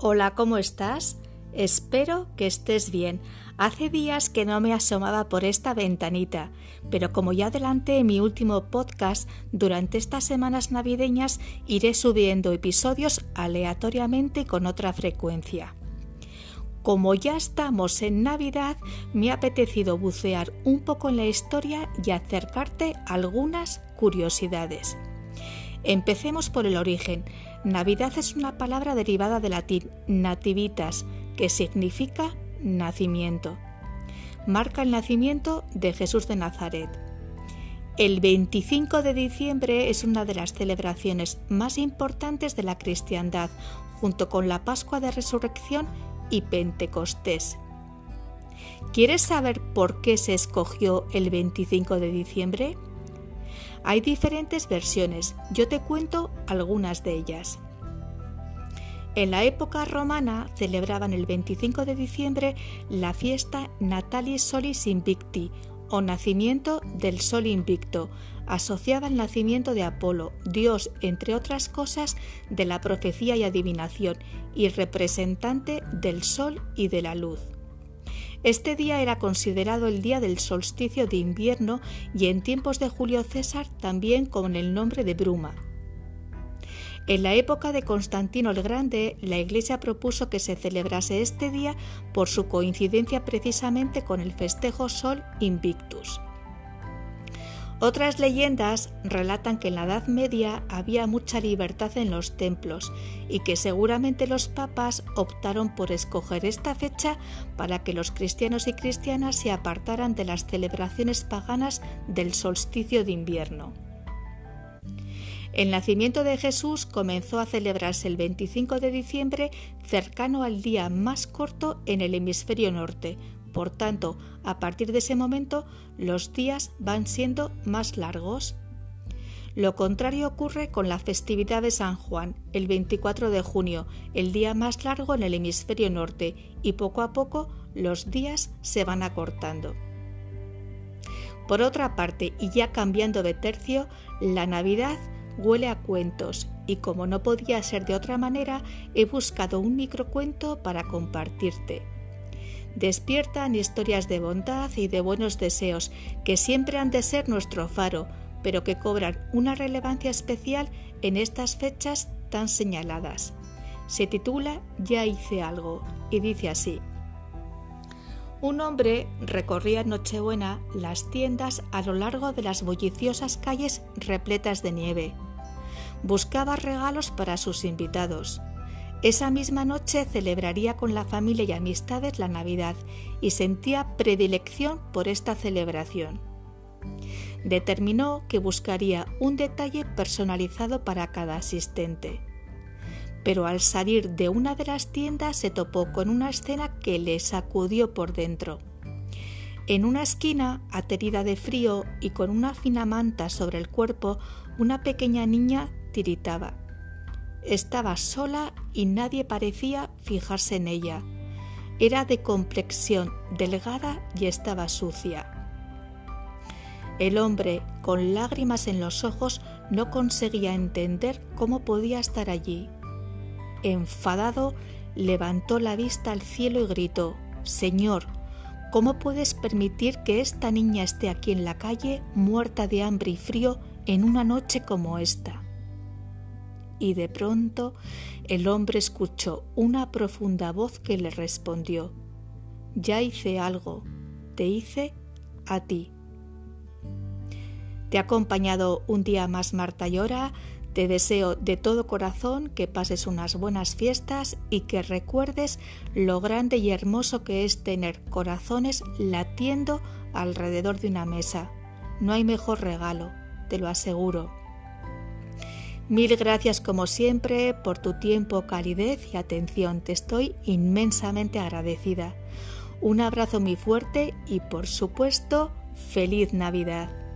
Hola, ¿cómo estás? Espero que estés bien. Hace días que no me asomaba por esta ventanita, pero como ya adelanté en mi último podcast, durante estas semanas navideñas iré subiendo episodios aleatoriamente y con otra frecuencia. Como ya estamos en Navidad, me ha apetecido bucear un poco en la historia y acercarte algunas curiosidades. Empecemos por el origen. Navidad es una palabra derivada del latín nativitas, que significa nacimiento. Marca el nacimiento de Jesús de Nazaret. El 25 de diciembre es una de las celebraciones más importantes de la cristiandad, junto con la Pascua de Resurrección y Pentecostés. ¿Quieres saber por qué se escogió el 25 de diciembre? Hay diferentes versiones, yo te cuento algunas de ellas. En la época romana celebraban el 25 de diciembre la fiesta Natalis Solis Invicti o nacimiento del Sol Invicto, asociada al nacimiento de Apolo, dios, entre otras cosas, de la profecía y adivinación, y representante del Sol y de la luz. Este día era considerado el día del solsticio de invierno y en tiempos de Julio César también con el nombre de Bruma. En la época de Constantino el Grande, la Iglesia propuso que se celebrase este día por su coincidencia precisamente con el festejo Sol Invictus. Otras leyendas relatan que en la Edad Media había mucha libertad en los templos y que seguramente los papas optaron por escoger esta fecha para que los cristianos y cristianas se apartaran de las celebraciones paganas del solsticio de invierno. El nacimiento de Jesús comenzó a celebrarse el 25 de diciembre cercano al día más corto en el hemisferio norte, por tanto, a partir de ese momento los días van siendo más largos. Lo contrario ocurre con la festividad de San Juan, el 24 de junio, el día más largo en el hemisferio norte, y poco a poco los días se van acortando. Por otra parte, y ya cambiando de tercio, la Navidad huele a cuentos y como no podía ser de otra manera, he buscado un microcuento para compartirte despiertan historias de bondad y de buenos deseos que siempre han de ser nuestro faro, pero que cobran una relevancia especial en estas fechas tan señaladas. Se titula Ya hice algo y dice así. Un hombre recorría en Nochebuena las tiendas a lo largo de las bulliciosas calles repletas de nieve. Buscaba regalos para sus invitados. Esa misma noche celebraría con la familia y amistades la Navidad y sentía predilección por esta celebración. Determinó que buscaría un detalle personalizado para cada asistente. Pero al salir de una de las tiendas se topó con una escena que le sacudió por dentro. En una esquina, aterida de frío y con una fina manta sobre el cuerpo, una pequeña niña tiritaba. Estaba sola y nadie parecía fijarse en ella. Era de complexión delgada y estaba sucia. El hombre, con lágrimas en los ojos, no conseguía entender cómo podía estar allí. Enfadado, levantó la vista al cielo y gritó Señor, ¿cómo puedes permitir que esta niña esté aquí en la calle, muerta de hambre y frío, en una noche como esta? Y de pronto el hombre escuchó una profunda voz que le respondió, Ya hice algo, te hice a ti. Te ha acompañado un día más Marta Llora, te deseo de todo corazón que pases unas buenas fiestas y que recuerdes lo grande y hermoso que es tener corazones latiendo alrededor de una mesa. No hay mejor regalo, te lo aseguro. Mil gracias como siempre por tu tiempo, calidez y atención. Te estoy inmensamente agradecida. Un abrazo muy fuerte y por supuesto, feliz Navidad.